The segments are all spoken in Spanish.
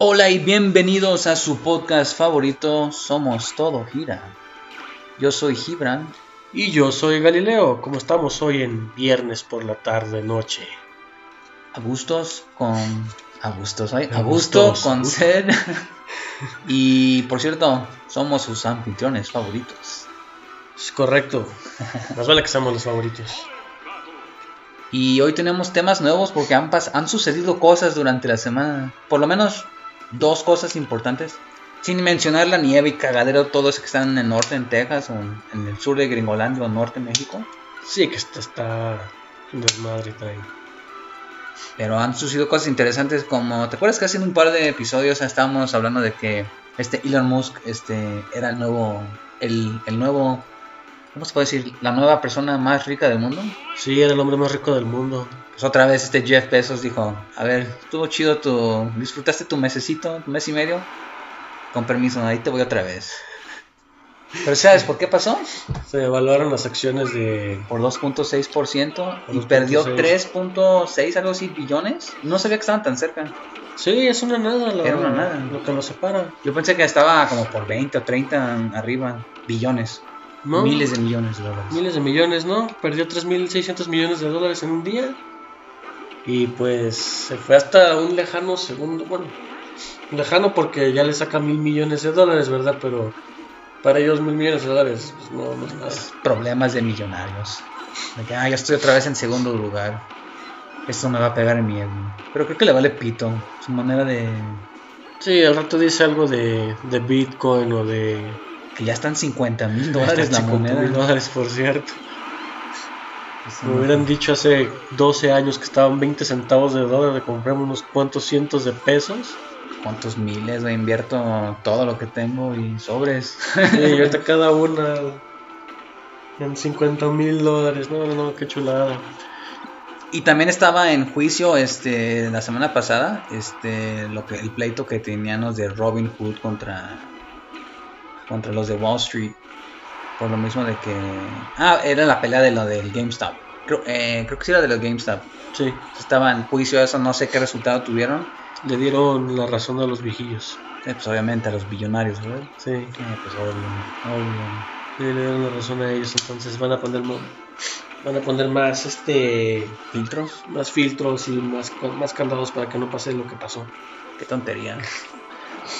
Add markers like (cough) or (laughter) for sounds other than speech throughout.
Hola y bienvenidos a su podcast favorito, Somos Todo Gira. Yo soy Gibran. Y yo soy Galileo. ¿Cómo estamos hoy en viernes por la tarde, noche? A gustos con. A gustos, ¿ay? A gusto gustos, con ser. (laughs) y por cierto, somos sus anfitriones favoritos. Es correcto. Más vale que seamos los favoritos. Y hoy tenemos temas nuevos porque han sucedido cosas durante la semana. Por lo menos dos cosas importantes. Sin mencionar la nieve y cagadero, todos que están en el norte, en Texas, o en, el sur de Gringolandia o norte de México. Sí, que está, está desmadre trae. Pero han sucedido cosas interesantes como... ¿Te acuerdas que hace un par de episodios estábamos hablando de que este Elon Musk este, era el nuevo... El, el nuevo... ¿Cómo se puede decir? La nueva persona más rica del mundo. Sí, era el hombre más rico del mundo. Pues otra vez este Jeff Bezos dijo, a ver, estuvo chido tu... ¿Disfrutaste tu mesecito, tu mes y medio? Con permiso, ahí te voy otra vez. Pero ¿sabes por qué pasó? Se evaluaron las acciones de. Por 2.6% y 2.6. perdió 3.6 algo así billones. No sabía que estaban tan cerca. Sí, es una nada. la- Era una nada. Lo que nos separa. Yo pensé que estaba como por 20 o 30 arriba, billones, ¿No? miles de millones de dólares. Miles de millones, ¿no? Perdió 3.600 millones de dólares en un día. Y pues se fue hasta un lejano segundo. Bueno, lejano porque ya le saca mil millones de dólares, ¿verdad? Pero para ellos mil millones de dólares pues, no, no es nada. Problemas de millonarios. De que, ah, ya estoy otra vez en segundo lugar. Esto me va a pegar en mi ego. Pero creo que le vale pito. Su manera de... Sí, al rato dice algo de, de Bitcoin o de. Que ya están 50 mil dólares la 50 moneda. mil dólares, por cierto. Eso Me hubieran dicho hace 12 años que estaban 20 centavos de dólar, le compramos unos cuantos cientos de pesos. ¿Cuántos miles? güey? invierto todo lo que tengo y sobres. Sí, y ahorita (laughs) cada una en 50 mil dólares. No, no, no, qué chulada. Y también estaba en juicio este la semana pasada, este lo que el pleito que tenían los de Robin Hood contra contra los de Wall Street por lo mismo de que ah, era la pelea de lo del GameStop. Creo, eh, creo que sí era de los GameStop. Sí, Estaba en juicio eso, no sé qué resultado tuvieron. le dieron la razón a los viejillos. Eh, pues obviamente a los billonarios, ¿verdad? Sí, Eh, pues obvio, obvio. sí, le dieron la razón a ellos. Entonces van a poner, van a poner más, este, ¿Filtros? más filtros y más, más candados para que no pase lo que pasó. Qué tontería. (laughs)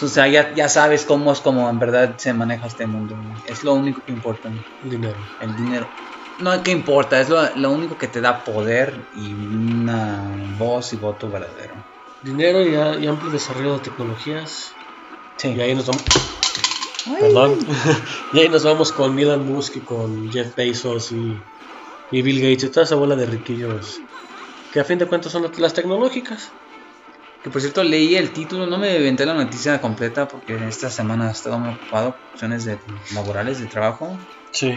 O sea, ya, ya sabes cómo es como en verdad se maneja este mundo. Es lo único que importa. Dinero. El dinero. No es que importa, es lo, lo único que te da poder y una voz y voto verdadero. Dinero y, a- y amplio desarrollo de tecnologías. Sí. Y ahí nos vamos. Perdón. (laughs) y ahí nos vamos con Elon Musk y con Jeff Bezos y, y Bill Gates y toda esa bola de riquillos. Que a fin de cuentas son las tecnológicas. Que por cierto leí el título, no me inventé la noticia completa porque esta semana he estado muy ocupado cuestiones de, laborales de trabajo. Sí.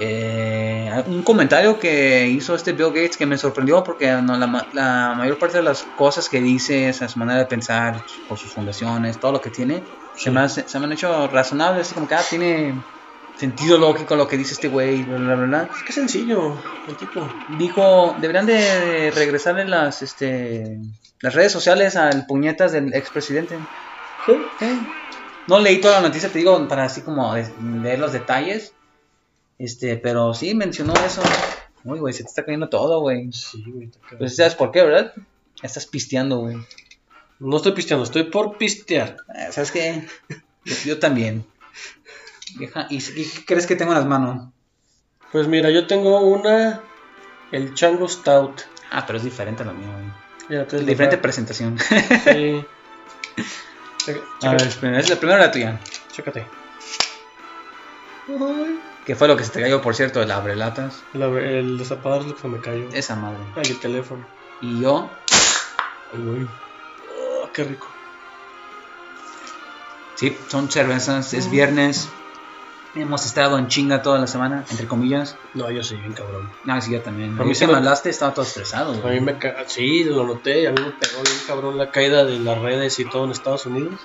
Eh, un comentario que hizo este Bill Gates que me sorprendió porque no, la, la mayor parte de las cosas que dice, esa su manera de pensar por sus fundaciones, todo lo que tiene, se, Sí. me hace- se me han hecho razonables, así como que ah, tiene sentido lógico lo que dice este güey, bla, bla, bla, bla. Qué sencillo, el tipo. Dijo, deberían de regresarle las, este, las redes sociales al puñetas del expresidente. Sí. No leí toda la noticia, te digo, para así como leer los detalles. Este, pero sí mencionó eso. Uy, güey, se te está cayendo todo, güey. Sí, güey. Pues sabes por qué, ¿verdad? Estás pisteando, güey. No estoy pisteando, estoy por pistear. Eh, ¿Sabes qué? Yo también. Vieja, ¿y, y qué crees que tengo en las manos? Pues mira, yo tengo una. El Chango Stout. Ah, pero es diferente a lo mío, güey. Mira, entonces Diferente presentación. (laughs) Sí. Checa- A ver, espera, es la primera la tuya. Chécate. ¿Qué fue lo que se te cayó, por cierto? El abrelatas. La- el destapador es lo que se me cayó. Esa madre. Ay, el teléfono. Y yo, Ay, güey. Oh, qué rico. sí, son cervezas, es viernes. Hemos estado en chinga toda la semana, entre comillas. No, yo sí, bien cabrón. No, sí, yo también. A mí que me- hablaste, estaba todo estresado. A mí me ca... Sí, lo noté. A mí me pegó bien cabrón la caída de las redes y todo en Estados Unidos.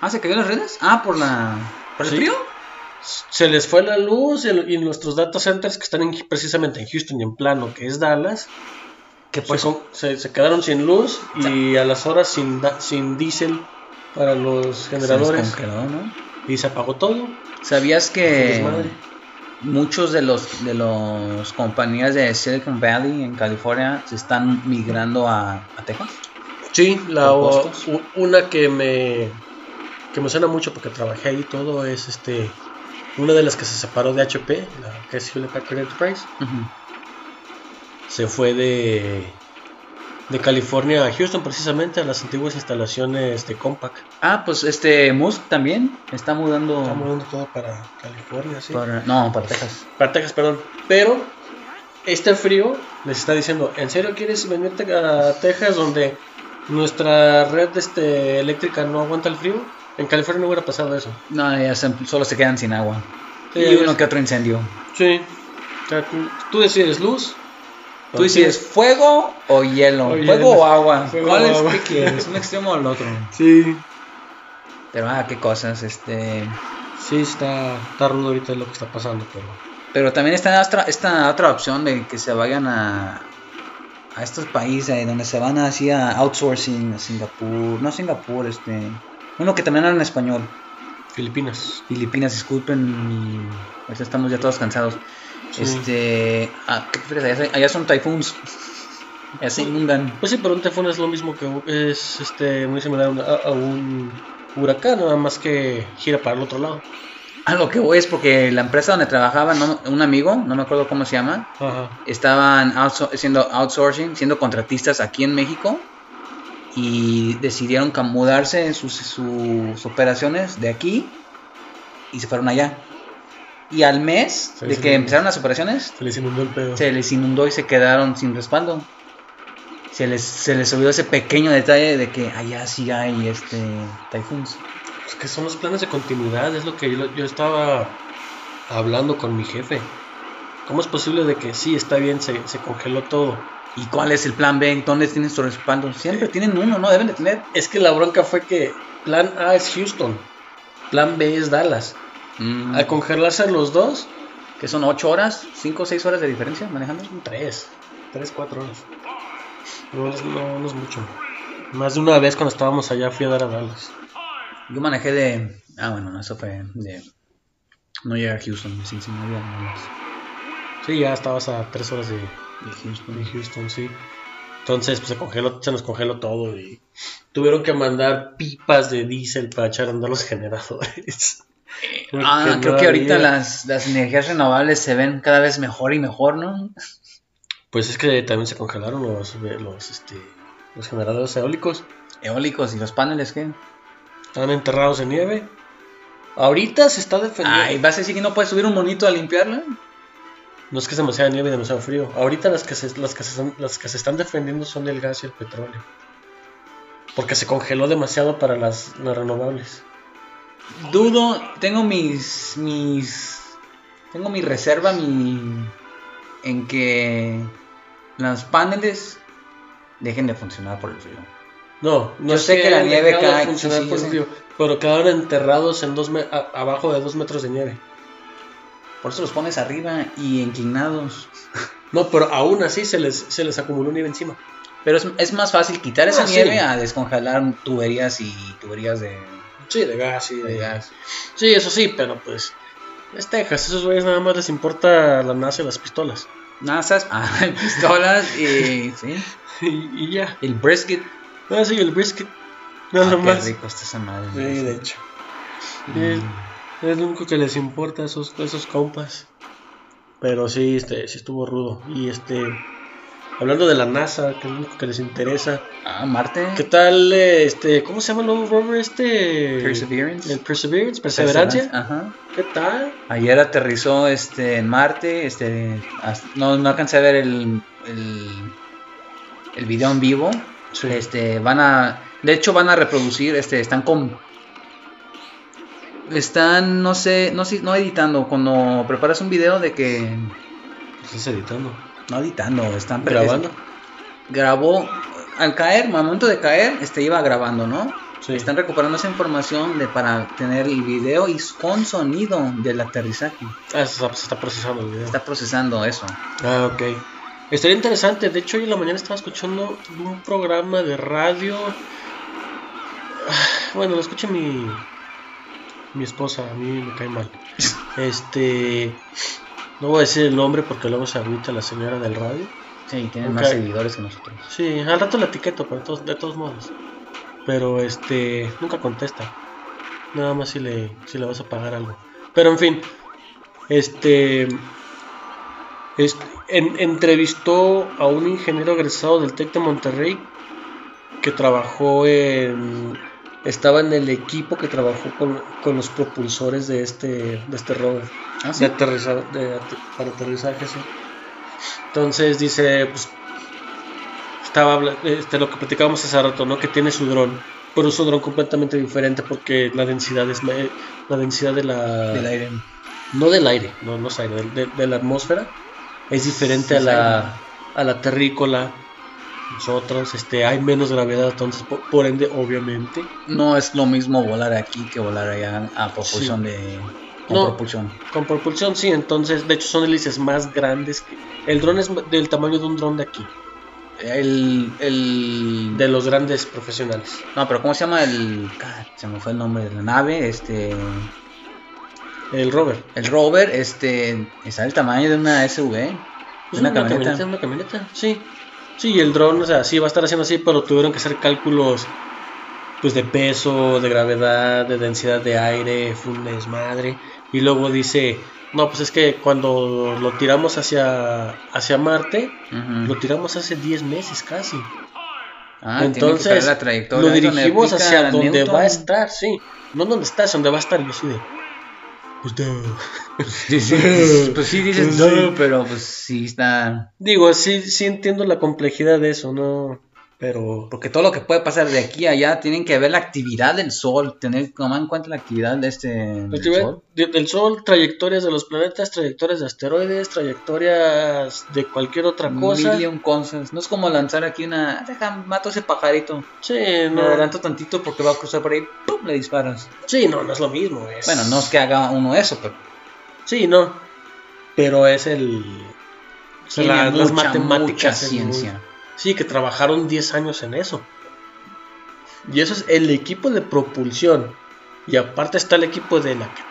Ah, ¿se cayó las redes? Ah, por la... ¿Por el Sí. frío? Se les fue la luz y, nuestros data centers que están en- precisamente en Houston y en plano, que es Dallas, Que se, pues... se, se quedaron sin luz y a las horas sin, da- sin diésel para los generadores. descongeló, ¿no? Y se apagó todo. ¿Sabías que muchos de los de los compañías de Silicon Valley en California se están migrando a, a Texas? Sí, la, ¿Por o- una que me que me suena mucho porque trabajé ahí todo es este una de las que se separó de HP, la que es Hewlett Packard Enterprise, se fue de de California a Houston precisamente a las antiguas instalaciones de Compaq. Ah, pues este Musk también está mudando Está moviendo todo para California, sí. para no, para Texas. Para Texas, perdón. Pero este frío les está diciendo, ¿en serio quieres venirte a Texas donde nuestra red este, eléctrica no aguanta el frío? En California no hubiera pasado eso. No, ya se- solo se quedan sin agua. Sí, y uno que otro incendio. Sí. O sea, tú, tú decides luz. Tú decides fuego o hielo, O fuego hielo. o agua. Fuego ¿Cuál o es agua. que quieres? ¿Un extremo o el otro? Sí. Pero ah, qué cosas, este. Sí, está, está rudo ahorita lo que está pasando, pero... Pero también está esta, esta otra opción de que se vayan a, a estos países donde se van así a outsourcing, a Singapur, no Singapur, este, uno que también habla en español, Filipinas. Filipinas, disculpen, mi- ahorita estamos ya todos cansados. Sí. Este, ah, ¿qué prefieres? Allá, allá son typhoons, se inundan. Pues sí, pero un tefón es lo mismo que es este muy similar a un, a- un huracán, nada más que gira para el otro lado. A lo que voy es porque la empresa donde trabajaba, no- un amigo, no me acuerdo cómo se llama, Ajá. estaban outso- haciendo outsourcing, siendo contratistas aquí en México y decidieron mudarse sus, sus operaciones de aquí y se fueron allá. Y al mes Se de que inundó. empezaron las operaciones, Se les inundó el pedo. se les inundó y se quedaron sin respaldo. Se les, se les olvidó ese pequeño detalle de que allá sí hay este typhoons. Es que son los planes de continuidad, es lo que yo, yo estaba hablando con mi jefe. ¿Cómo es posible de que sí, está bien, se, se congeló todo? ¿Y cuál es el plan B? ¿Dónde tienen su respaldo? Siempre tienen uno, ¿no? Deben de tener. Es que la bronca fue que plan A es Houston, plan B es Dallas. Mm, Al congelarse los dos, que son 8 horas, 5 o 6 horas de diferencia manejando. tres, tres, cuatro horas. No es, no, no es mucho. Más de una vez cuando estábamos allá fui a dar a Dallas. Yo manejé de. Ah, bueno, no, eso fue de. No llegar a Houston, de Cincinnati a Dallas. Sí, ya estabas a tres horas de, De Houston. de Houston, sí. Entonces, pues se congeló, se nos congeló todo y tuvieron que mandar pipas de diésel para echar a andar los generadores. Ah, Porque creo no que ahorita había. las, las energías renovables se ven cada vez mejor y mejor, ¿no? Pues es que también se congelaron los, los, este, los generadores eólicos. Eólicos y los paneles, ¿qué? Están enterrados en nieve. Ahorita se está defendiendo. Ay, ¿vas a decir que no puedes subir un monito a limpiarla? No es que es demasiada nieve y demasiado frío. Ahorita las que, se, las, que se están, las que se están defendiendo son el gas y el petróleo. Porque se congeló demasiado para las, las renovables. Dudo, tengo mis. mis. Tengo mi reserva, mi. en que los paneles dejen de funcionar por el frío. No, no Yo sé que la nieve cae, funcionar sí, sí, por el frío, pero quedaron enterrados en dos me- a- abajo de dos metros de nieve. Por eso los pones arriba y inclinados. (laughs) No, pero aún así se les, se les acumuló nieve encima. Pero es, es más fácil quitar esa Ah, sí. nieve a descongelar tuberías y tuberías de, Sí, de gas, sí, de gas. Sí, eso sí, pero pues. Es Texas, esos güeyes nada más les importa la NASA y las pistolas. NASA's, (laughs) ah, pistolas y, sí, (laughs) y, y ya. el brisket. Ah, sí, el brisket. Ah, Nada qué más. rico está esa madre. Sí, de hecho. Es, es lo único que les importa a esos, a esos compas. Pero sí, este, sí estuvo rudo. Y este. Hablando de la NASA, que es lo único que les interesa. Ah, Marte. ¿Qué tal, este, cómo se llama el nuevo rover este? Perseverance. El Perseverance, Perseverancia. Ajá. ¿Qué tal? Ayer aterrizó este en Marte, este hasta- no, no alcancé a ver el, el, el video en vivo. Sí. Este van a de hecho van a reproducir, este están con están no sé, no sé, no editando, cuando preparas un video de que Estás editando. No editando, están ¿Grabando? grabó al caer, al momento de caer, este iba grabando, ¿no? Sí. Están recuperando esa información de para tener el video y con sonido del aterrizaje. Ah, se está, se está procesando el video. Está procesando eso. Ah, ok. Estaría interesante. De hecho, hoy en la mañana estaba escuchando un programa de radio. Ah, bueno, lo escucha mi, mi esposa, a mí me cae mal. (laughs) Este, no voy a decir el nombre porque luego se agüita la señora del radio. Sí, tienen Ok. más seguidores que nosotros. Sí, al rato la etiqueto, pero de todos, de todos modos. Pero este, nunca contesta. Nada más si le, si le vas a pagar algo. Pero en fin, este, es- en- entrevistó a un ingeniero egresado del TEC de Monterrey que trabajó en, estaba en el equipo que trabajó con, con los propulsores de este, de este rover. Ah, sí. De para aterrizaje, sí. Entonces dice, pues, estaba este, lo que platicábamos hace rato, ¿no? Que tiene su dron, pero es un dron completamente diferente porque la densidad es la densidad de la Del aire. no del aire, no, no es aire, de, de la atmósfera es diferente Sí, a la a la terrícola. Nosotros, este, hay menos gravedad, entonces, por, por ende, obviamente, No es lo mismo volar aquí que volar allá a propulsión Sí. de. Con No. propulsión. Con propulsión sí, entonces, de hecho son hélices más grandes. Que, el dron es del tamaño de un dron de aquí, El. el de los grandes profesionales. No, pero ¿cómo se llama el. Se me fue el nombre de la nave. Este. El rover. El rover, este. Está del tamaño de una SUV. Es de una, camioneta. una camioneta, sí. Sí, el dron, o sea, sí va a estar haciendo así, pero tuvieron que hacer cálculos pues de peso, de gravedad, de densidad de aire, fue un desmadre. Y luego dice, no, pues es que cuando lo tiramos hacia, hacia Marte, lo tiramos hace 10 meses casi. Ah, Entonces, la trayectoria. lo dirigimos hacia donde Newton. va a estar, sí. No donde está, es donde va a estar. Yo así de... Pues, duh. Sí, sí, (laughs) pues, pues sí dices, Pues sí. pero pues sí está. Digo, sí, sí entiendo la complejidad de eso, ¿no? Pero... Porque todo lo que puede pasar de aquí a allá tienen que ver la actividad del sol, tener tomar en cuenta la actividad de este del sol. de- del Sol, trayectorias de los planetas, trayectorias de asteroides, trayectorias de cualquier otra cosa. Million cosas. No es como lanzar aquí una. Deja, mato ese pajarito. Sí, Me no, adelanto tantito porque va a cruzar por ahí. ¡Pum! Le disparas. sí, no, no es lo mismo. Es... Bueno, no es que haga uno eso, pero. Sí, no. Pero es el. o sea, la- las mucha, matemáticas. mucha muy- ciencia. Sí, que trabajaron 10 años en eso. Y eso es el equipo de propulsión. Y aparte está el equipo de la que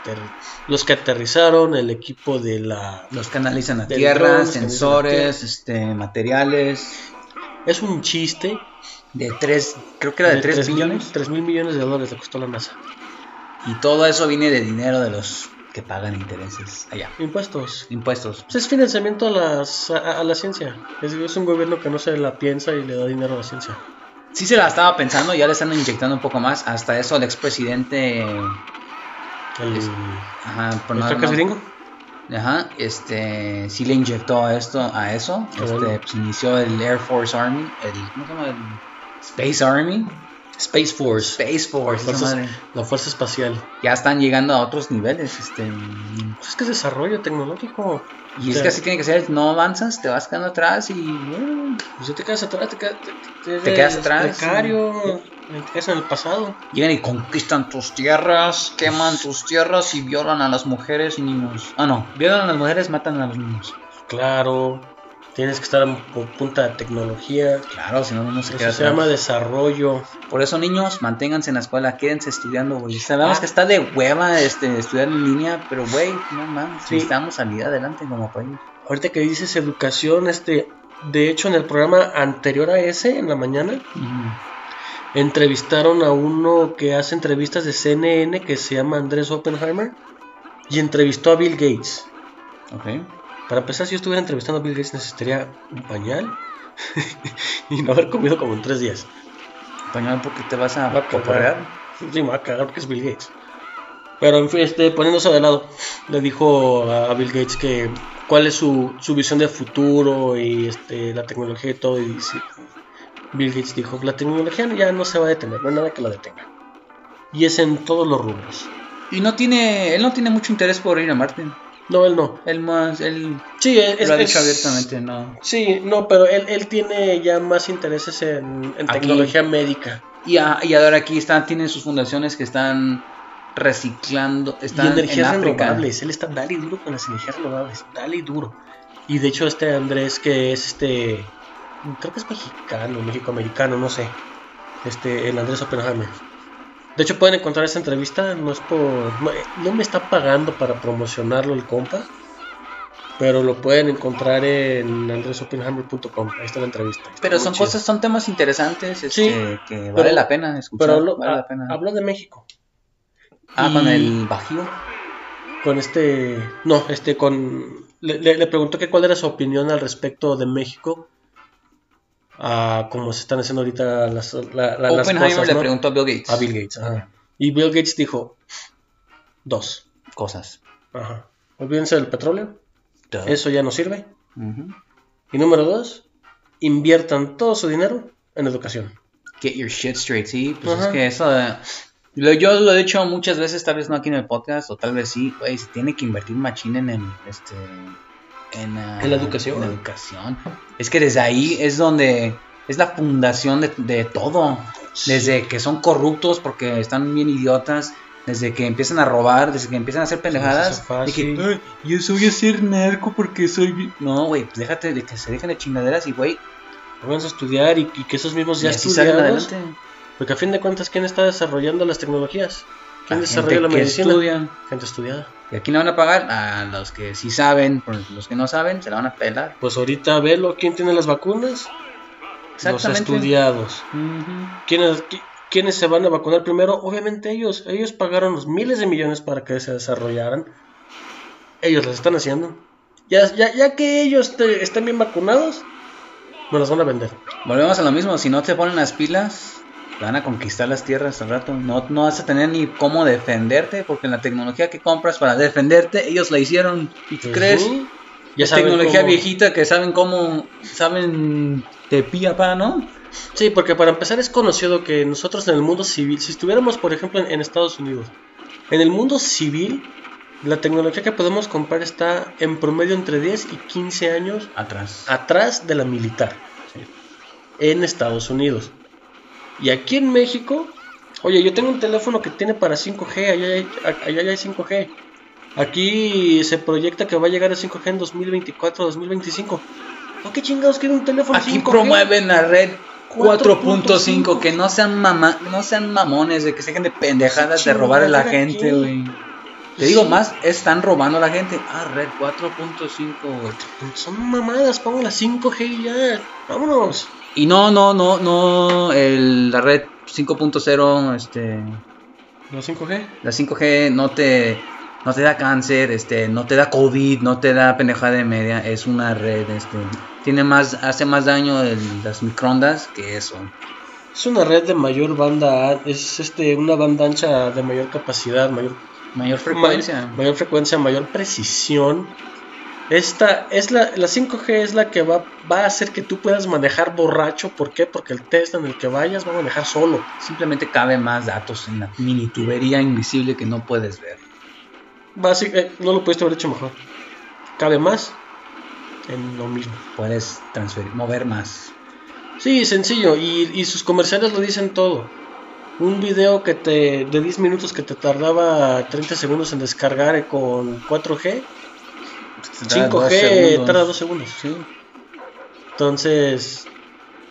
los que aterrizaron, el equipo de la... Los que analizan la tierra, dron, la sensores, este, materiales. Es un chiste. De 3, creo que era de 3 tres mil- billones. tres mil millones de dólares le costó la NASA. Y todo eso viene de dinero de los que pagan intereses allá. Impuestos. Impuestos. Pues es financiamiento a, las, a, a la ciencia. Es, es un gobierno que no se la piensa y le da dinero a la ciencia. Sí se la estaba pensando, ya le están inyectando un poco más. Hasta eso el expresidente... El, Ajá, por ¿el no- gringo? Ajá, este, sí le inyectó esto, a eso. Este, bueno. pues inició el Air Force Army, el, ¿cómo se llama? El Space Army. Space Force. Space Force, madre. la Fuerza Espacial. Ya están llegando a otros niveles, este. Pues es que es desarrollo tecnológico. Y es O sea, que así tiene que ser, no avanzas, te vas quedando atrás y bueno, Pues ya te quedas atrás, te, quedas- te, Te quedas atrás, Precario, te quedas en el pasado. llegan y conquistan tus tierras, queman tus tierras y violan a las mujeres y niños. Ah, no, violan a las mujeres, matan a los niños. Claro, tienes que estar por punta de tecnología. Claro, si no, no se Eso queda se llama desarrollo. Por eso, niños, manténganse en la escuela, quédense estudiando, güey. Sabemos Ah. que está de hueva este, estudiar en línea, pero, güey, no mames, Sí. necesitamos salir adelante como país. Ahorita que dices educación, este, de hecho en el programa anterior a ese, en la mañana, entrevistaron a uno que hace entrevistas de CNN que se llama Andrés Oppenheimer y entrevistó a Bill Gates. Ok. Para empezar, si yo estuviera entrevistando a Bill Gates necesitaría un pañal (laughs) y no haber comido como en tres días. Pañal, porque te vas a Va a. Sí, me va a cagar porque es Bill Gates. Pero en fin, este, poniéndose de lado, le dijo a Bill Gates que cuál es su, su visión de futuro y este, la tecnología y todo. Y Bill Gates dijo, la tecnología ya no se va a detener, no hay nada que la detenga. Y es en todos los rubros. Y no tiene, él no tiene mucho interés por ir a Marte. No, él no. Él más, él Sí, es, lo ha es- abiertamente, no. Sí, no, pero él, él tiene ya más intereses en, en Aquí. tecnología médica. Y, a- y ahora aquí están, tienen sus fundaciones que están reciclando, y están energías en África. renovables. Él está dale y duro con las energías renovables. Dale y duro. Y de hecho, este Andrés, que es este. Creo que es mexicano, mexicoamericano, no sé. Este, el Andrés Oppenheimer. De hecho, pueden encontrar esta entrevista. No es por. No, no me está pagando para promocionarlo el compa. Pero lo pueden encontrar en andresopenhammer.com. Ahí está la entrevista. Está Pero son chido. cosas, son temas interesantes este, Sí, que vale pero- la pena escuchar. Pero hablo, vale la pena. habló de México. Ah, y- con el bajío. Con este. No, este, con. Le, le- le preguntó que cuál era su opinión al respecto de México. A cómo se están haciendo ahorita las, la- la- las Oppenheimer cosas. le ¿no? preguntó a Bill Gates. A Bill Gates. ajá. Y Bill Gates dijo: Dos. Cosas. Ajá. Olvídense del petróleo. Duh. Eso ya no sirve. Ujú. Y número dos, inviertan todo su dinero en educación. Get your shit straight, sí. Pues Ajá. es que eso. lo- yo lo he dicho muchas veces, tal vez no aquí en el podcast, o tal vez sí, güey, se tiene que invertir machín en el, este. En, En la educación. en la educación. Es que desde ahí es donde. Es la fundación de, de todo. Desde que son corruptos porque están bien idiotas. Desde que empiezan a robar, desde que empiezan a hacer pendejadas. de que, "Ay, yo soy a ser narco porque soy. bi-". No, güey, pues déjate de que se dejen de chingaderas y, güey, Vamos a estudiar y, y que esos mismos ya estudiados. adelante. Porque a fin de cuentas, ¿quién está desarrollando las tecnologías? ¿Quién La desarrolla gente la medicina? estudia. Gente estudiada. Y aquí no van a pagar a los que sí saben, por los que no saben, se la van a pelar. Pues ahorita velo, ¿quién tiene las vacunas? Los estudiados. ¿Quiénes, qui- ¿Quiénes se van a vacunar primero? Obviamente ellos. Ellos pagaron los miles de millones para que se desarrollaran. Ellos las están haciendo. Ya, ya, ya que ellos te- estén bien vacunados, nos las van a vender. Volvemos a lo mismo, si no te ponen las pilas, van a conquistar las tierras al rato. No, no vas a tener ni cómo defenderte, porque la tecnología que compras para defenderte, ellos la hicieron. ¿Y tú crees? Ya es tecnología cómo- viejita que saben cómo, saben de pía pa, ¿no? Sí, porque para empezar es conocido que nosotros en el mundo civil, si estuviéramos por ejemplo en, en Estados Unidos, en el mundo civil, la tecnología que podemos comprar está en promedio entre 10 y 15 años Atrás. atrás de la militar en Estados Unidos. Y aquí en México, oye, yo tengo un teléfono que tiene para 5G, allá hay, allá hay 5G. Aquí se proyecta que va a llegar a 5G en 2024, 2025. ¿Por qué chingados quiere un teléfono Aquí 5G? promueven la red 4.5, 4.5, que no sean mama, no sean mamones, de que se dejen de pendejadas de robar a la gente, güey. Te digo más, están robando a la gente. Ah, red 4.5, güey. Son mamadas, pongo la 5G y ya. Vámonos. Y no, no, no, no, el, la red 5.0, este, ¿La 5G? la 5G no te, no te da cáncer, este, no te da COVID, no te da pendejada de media, es una red, este, tiene más, hace más daño el- las microondas que eso. Es una red de mayor banda, es este una banda ancha de mayor capacidad, mayor Mayor frecuencia. ma- mayor frecuencia, mayor precisión. Esta es la, la 5G es la que va, va a hacer que tú puedas manejar borracho. ¿Por qué? Porque el Tesla en el que vayas va a manejar solo. Simplemente cabe más datos en la mini tubería invisible que no puedes ver. Eh, no lo pudiste haber hecho mejor. Cabe más en lo mismo. Puedes transferir, mover más. Sí, sencillo. Y, y sus comerciales lo dicen todo. Un video que te de 10 minutos que te tardaba 30 segundos en descargar con 4G, 5G tarda 2 segundos. Sí. Entonces,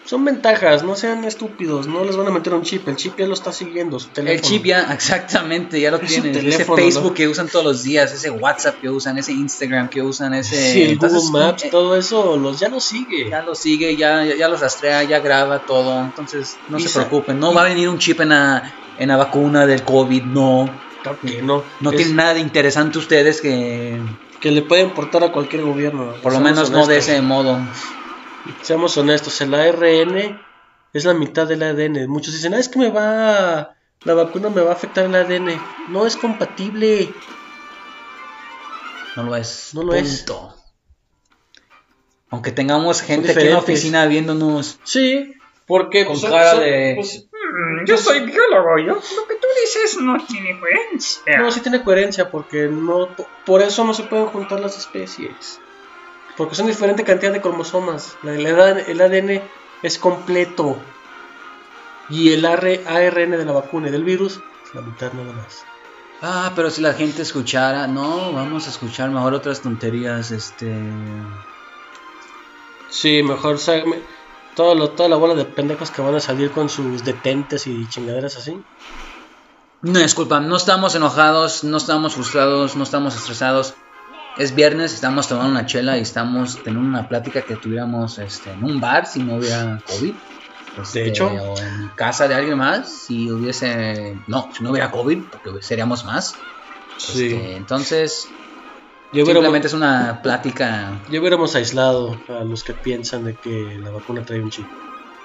son ventajas, no sean estúpidos, no les van a meter un chip, el chip ya lo está siguiendo, su teléfono. El chip ya, exactamente, ya lo (laughs) Es tienen. Ese Facebook ¿no? que usan todos los días, ese WhatsApp que usan, ese Instagram que usan, ese... Sí, el Entonces, Google Maps, eh, todo eso los ya lo sigue. Ya lo sigue, ya, ya, ya los rastrea, ya graba todo. Entonces, no Y se preocupen. No va a venir un chip en la, en la vacuna del COVID, no. Claro que no. No Es tienen nada de interesante ustedes que, que le puede importar a cualquier gobierno. por lo menos no de ese modo. Seamos honestos, el ARN es la mitad del ADN. Muchos dicen, ah, es que me va. La vacuna me va a afectar el ADN. No es compatible. No lo es. No lo es. Punto. Aunque tengamos gente aquí en la oficina viéndonos Sí, porque con pues, cara son- de... pues, Mm, Yo soy biólogo, yo lo que tú dices no tiene coherencia. no, sí tiene coherencia porque no po- por eso no se pueden juntar las especies. Porque son diferente cantidad de cromosomas. El ADN es completo. Y el AR ARN de la vacuna y del virus es la mitad nada más. Ah, pero si la gente escuchara... No, vamos a escuchar mejor otras tonterías, este... Sí, mejor todo lo- toda la bola de pendejos que van a salir con sus detentes y chingaderas así. No, disculpa, no estamos enojados, no estamos frustrados, no estamos estresados. Es viernes, estamos tomando una chela y estamos teniendo una plática que tuviéramos este, en un bar si no hubiera COVID. Este, De hecho. O en casa de alguien más, si hubiese. No, si no hubiera COVID, porque seríamos más. Sí. Este, entonces, Yo simplemente es una plática. ya hubiéramos aislado a los que piensan de que la vacuna trae un chip.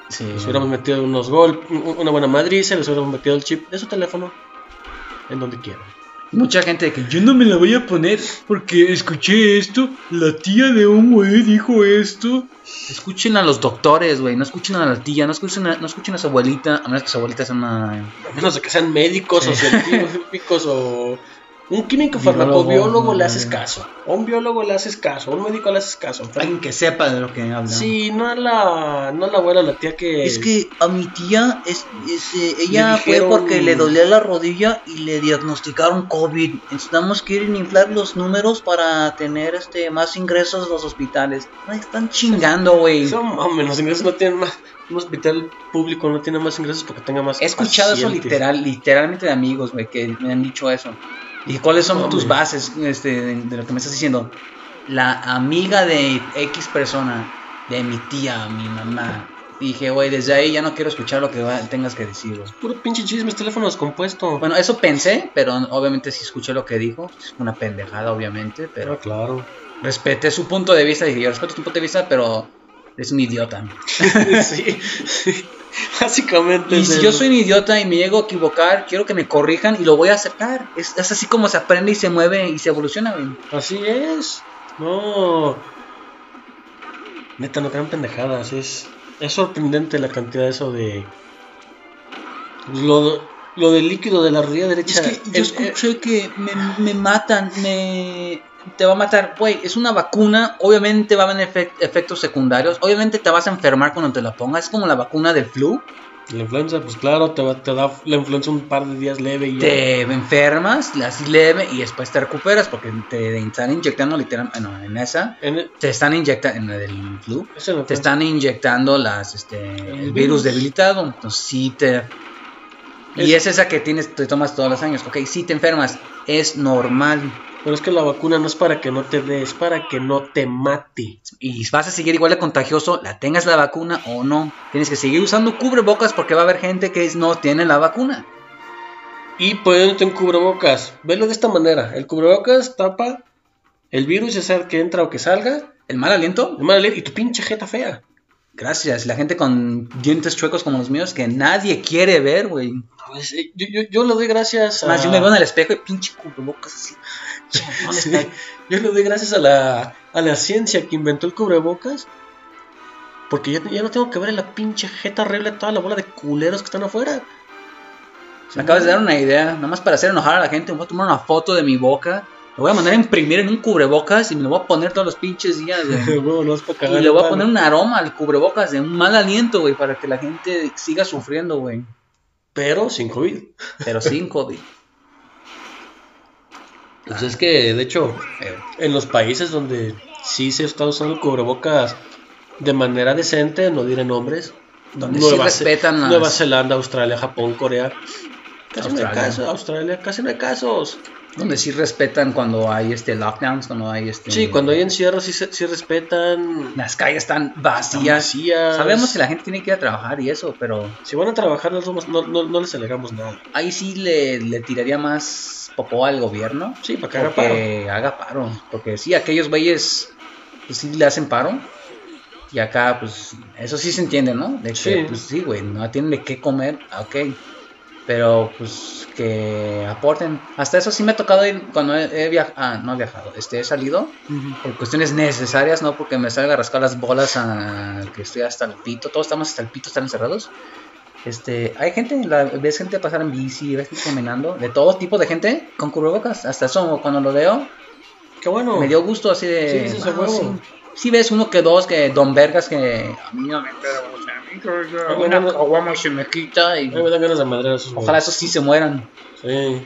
sí, Les hubiéramos metido unos gol, una buena madriza, les hubiéramos metido el chip de su teléfono en donde quieran. Mucha gente que yo no me la voy a poner porque escuché esto, la tía de un güey dijo esto. Escuchen a los doctores, güey, no escuchen a la tía, no escuchen a, no escuchen a su abuelita, a menos que su abuelita sea una... A menos de que sean médicos o científicos o un químico Biólogo, farmacobiólogo le no, haces no. caso. A un biólogo le haces caso, a un médico le haces caso. Alguien que sepa de lo que habla. Sí, no a la, no a la abuela, la tía que... Es que a mi tía, es, es, eh, ella Le fue dijeron- porque le dolía la rodilla y le diagnosticaron COVID. Necesitamos quieren inflar los números para tener este más ingresos en los hospitales. Ay, están chingando. Güey. Son mames, los ingresos no tienen más... Un hospital público no tiene más ingresos porque tenga más He escuchado eso pacientes. literal, literalmente de amigos, güey, que me han dicho eso. ¿Y cuáles son tus bases este, de, de lo que me estás diciendo? La amiga de X persona, de mi tía, mi mamá. Dije, güey, desde ahí ya no quiero escuchar lo que va- tengas que decir, güey. Puro pinche chisme, es teléfono descompuesto. Bueno, eso pensé, pero obviamente sí escuché lo que dijo. Es una pendejada, obviamente, pero Ah, claro. respeté su punto de vista. Dije, yo respeto tu punto de vista, pero es un idiota. (laughs) sí, sí. (laughs) (laughs) Básicamente. Y es si yo soy un idiota y me llego a equivocar, quiero que me corrijan y lo voy a aceptar. Es, es así como se aprende y se mueve y se evoluciona, güey. Así es. No. Neta, no crean pendejadas. Es, es sorprendente la cantidad de eso de. Lo, lo del líquido de la rodilla derecha. Es que yo El- escuché que me, me matan, me... Te va a matar, güey, es una vacuna, obviamente va a haber efec- efectos secundarios, obviamente te vas a enfermar cuando te la pongas, es como la vacuna del flu, La influenza, pues claro, te, va- te da la influenza un par de días leve y ya. te enfermas, así leve y después te recuperas porque te están inyectando literalmente, en esa, En el- te están inyectando, en el flu, es en la te están inyectando las este el virus. virus. debilitado. Entonces sí te y Es- es esa que tienes te tomas todos los años. Ok sí te enfermas. Es normal Pero es que la vacuna no es para que no te dé, es para que no te mate. y vas a seguir igual de contagioso la tengas la vacuna o no tienes que seguir usando cubrebocas porque va a haber gente que no tiene la vacuna Y poniéndote un cubrebocas. Velo de esta manera. El cubrebocas tapa el virus, ya sea que entra o que salga. el mal aliento El mal aliento y tu pinche jeta fea. Gracias. La gente con dientes chuecos como los míos que nadie quiere ver güey. Pues, eh, yo, yo, yo le doy gracias a... más yo me veo en el espejo y pinche cubrebocas así. ¿Dónde (laughs) Sí, yo le doy gracias a la, a la ciencia que inventó el cubrebocas. Porque ya, ya no tengo que ver en la pinche jeta horrible toda la bola de culeros que están afuera. Me acabas de dar una idea, nada más para hacer enojar a la gente, me voy a tomar una foto de mi boca, lo voy a mandar a imprimir en un cubrebocas y me lo voy a poner todos los pinches días, güey. (laughs) No Y le voy a poner un aroma al cubrebocas de un mal aliento, güey, para que la gente siga sufriendo, güey. Pero sin COVID. Pero sin COVID. Pues es que, de hecho, en los países donde sí se está usando el cubrebocas de manera decente, no diré nombres. Donde sí Ce- respetan las- Nueva Zelanda, Australia, Japón, Corea. Casi no hay Australia. casos. Australia, casi no hay casos. Donde sí respetan cuando hay este lockdowns, cuando hay este... Sí, cuando hay encierros sí, sí respetan. Las calles están vacías. vacías. Sabemos que la gente tiene que ir a trabajar y eso, pero Si van a trabajar, no, somos- no, no- les alegamos nada. ahí sí le, le tiraría más popó al gobierno. Sí, para que haga paro. Porque haga paro. Porque sí, aquellos güeyes pues sí le hacen paro. Y acá, pues, eso sí se entiende, ¿no? De que, Sí. pues sí, güey, no tienen de qué comer, ok. Pero, pues, que aporten. Hasta eso sí me ha tocado ir cuando he, viajado. Ah, no he viajado, este, he salido por cuestiones necesarias, no porque me salga a rascar las bolas a que estoy hasta el pito. Todos estamos hasta el pito, están encerrados. Este, hay gente, la, ves gente pasar en bici, ves gente caminando, de todo tipo de gente con cubrebocas. Hasta eso, cuando lo veo, Qué bueno. me dio gusto así de. Sí, dices, a "Ah, huevo". sí". Sí ves uno que dos, que Don Vergas, que a mí no me una caguama se me quita y me dan ganas de madrear a esos ojalá güeyes. esos sí se mueran. Sí.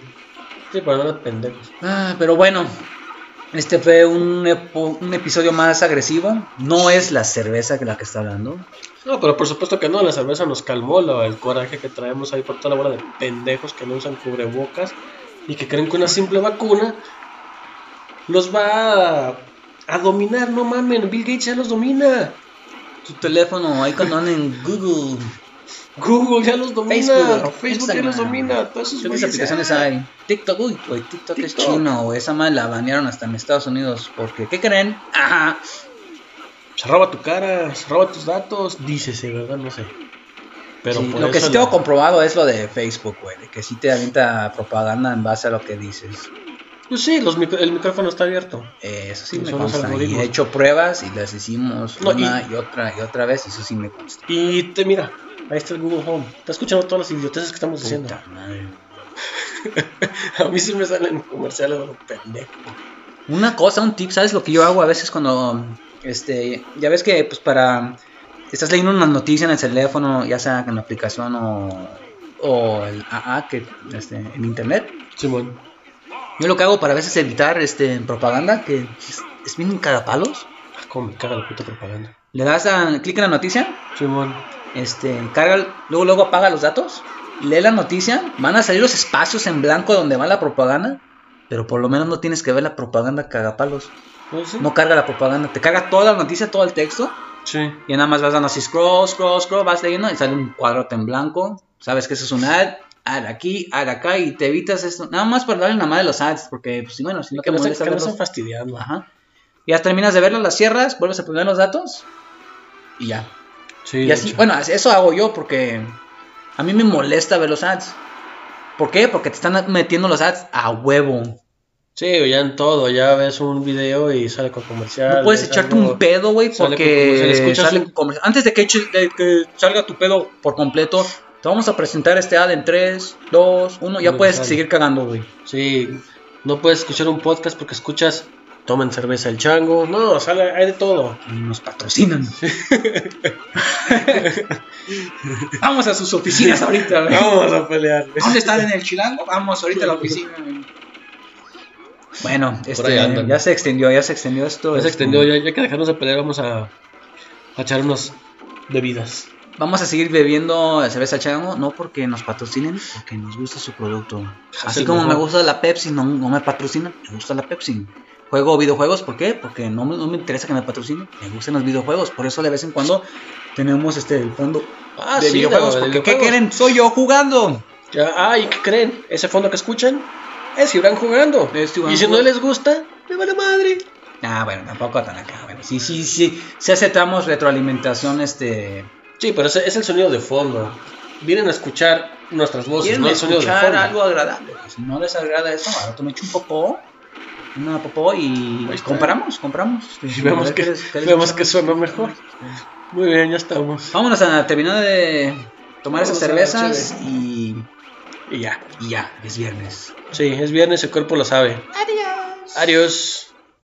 Sí, para no pendejos. Ah, pero bueno, Este fue un, epo- un episodio más agresivo. No es la cerveza que la que está hablando. No, pero por supuesto que no, la cerveza nos calmó lo- el coraje que traemos ahí por toda la bola de pendejos que no usan cubrebocas y que creen que una simple vacuna los va a, a dominar. No mamen, Bill Gates ya los domina. Tu teléfono, ahí cuando andan en Google. Google ya los domina. Facebook, Facebook, ya los domina. Todos esos ¿Qué aplicaciones hay? TikTok, uy, TikTok, es chino, esa madre la banearon hasta en Estados Unidos. Porque, ¿qué creen? Ajá. Se roba tu cara, se roba tus datos. Dícese, ¿verdad? No sé. Pero Sí, lo que sí tengo comprobado es lo de Facebook, güey, de que sí te avienta propaganda en base a lo que dices. Pues sí, los micro- el micrófono está abierto. Eh, eso sí Sí, me consta. Y he hecho pruebas y las hicimos No, una y- y... otra y otra vez, y eso sí me consta. Y te mira, ahí está el Google Home. Está escuchando todas las idioteces que estamos diciendo. Puta madre. (laughs) A mí sí me salen comerciales de pendejos. Una cosa, un tip, ¿sabes lo que yo hago a veces cuando, este, ya ves que pues para, estás leyendo una noticia en el teléfono, ya sea en la aplicación o, o el AA, que, este, en internet, Simón. Yo lo que hago para a veces evitar, este, propaganda, que es, es bien cagapalos, Ah, Cómo me caga la puta propaganda. le das a, clic en la noticia, Simón. este, carga, luego, luego apaga los datos, lee la noticia, van a salir los espacios en blanco donde va la propaganda, pero por lo menos no tienes que ver la propaganda cagapalos. ¿No sí? No carga la propaganda, te carga toda la noticia, todo el texto, Sí. y nada más vas dando así scroll, scroll, scroll, vas leyendo y sale un cuadrote en blanco. Sabes que eso es un ad, ad aquí, ad acá, y te evitas esto. Nada más por darle la madre de los ads, porque, pues, bueno, si no te molesta que no fastidiando. Ajá. Ya terminas de verlo, las cierras, vuelves a poner los datos, y ya. Sí, Y así, hecho. bueno, eso hago yo porque a mí me molesta ver los ads. ¿Por qué? Porque te están metiendo los ads a huevo. Sí, ya en todo. Ya ves un video y sale con comercial. No puedes echarte algo- un pedo, güey, sale con porque comercial, sale un- con comercial. Antes de que, eches- de que salga tu pedo por completo, te vamos a presentar este ad en 3, 2, 1. Ya No puedes sale. seguir cagando, güey. Sí, no puedes escuchar un podcast porque escuchas Tomen cerveza el chango. No, sale, hay de todo. Nos patrocinan. (laughs) vamos a sus oficinas ahorita, güey. Vamos a pelear. ¿Dónde están en el chilango? Vamos ahorita a la oficina. güey. Bueno, este, ya se extendió, ya se extendió esto. Ya se este, extendió, ya, ya que dejarnos de pelear, vamos a, a echar unas bebidas. Vamos a seguir bebiendo cerveza chango, no porque nos patrocinen, porque nos gusta su producto. Así como me gusta la Pepsi, no, no me patrocinan, me gusta la Pepsi. Juego videojuegos, ¿por qué? Porque no, me- no me interesa que me patrocinen, me gustan los videojuegos, por eso de vez en cuando tenemos este el fondo Ah, de sí, videojuegos, de porque ¿qué videojuegos. quieren? Soy yo jugando. Ya, ah, ¿y qué creen? Ese fondo que escuchan es Gibran jugando. Es y si no les gusta, me vale madre. Ah, bueno, tampoco tan acá, bueno, sí, sí, sí, sí aceptamos retroalimentación, este... Sí, pero ese es el sonido de fondo. Vienen a escuchar nuestras voces, ¿Quieren no el sonido de escuchar fondo. algo agradable? Si no les agrada eso, ahora tú me echo un popó, una popó y compramos, compramos. Y vemos que, vemos suena mejor. Muy bien, ya estamos. Vámonos a terminar de tomar esas Vámonos cervezas y, Y ya. y ya, es viernes. Sí, es viernes, el cuerpo lo sabe. Adiós. Adiós.